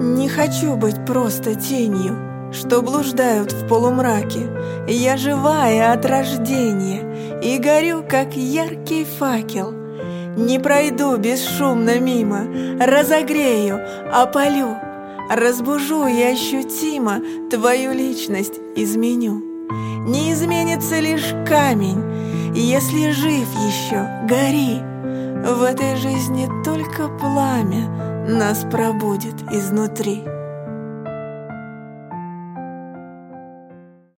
Не хочу быть просто тенью, что блуждают в полумраке. Я живая от рождения и горю, как яркий факел. Не пройду бесшумно мимо, разогрею, опалю, разбужу и ощутимо твою личность изменю. Не изменится лишь камень, если жив еще, гори. В этой жизни только пламя нас пробудет изнутри.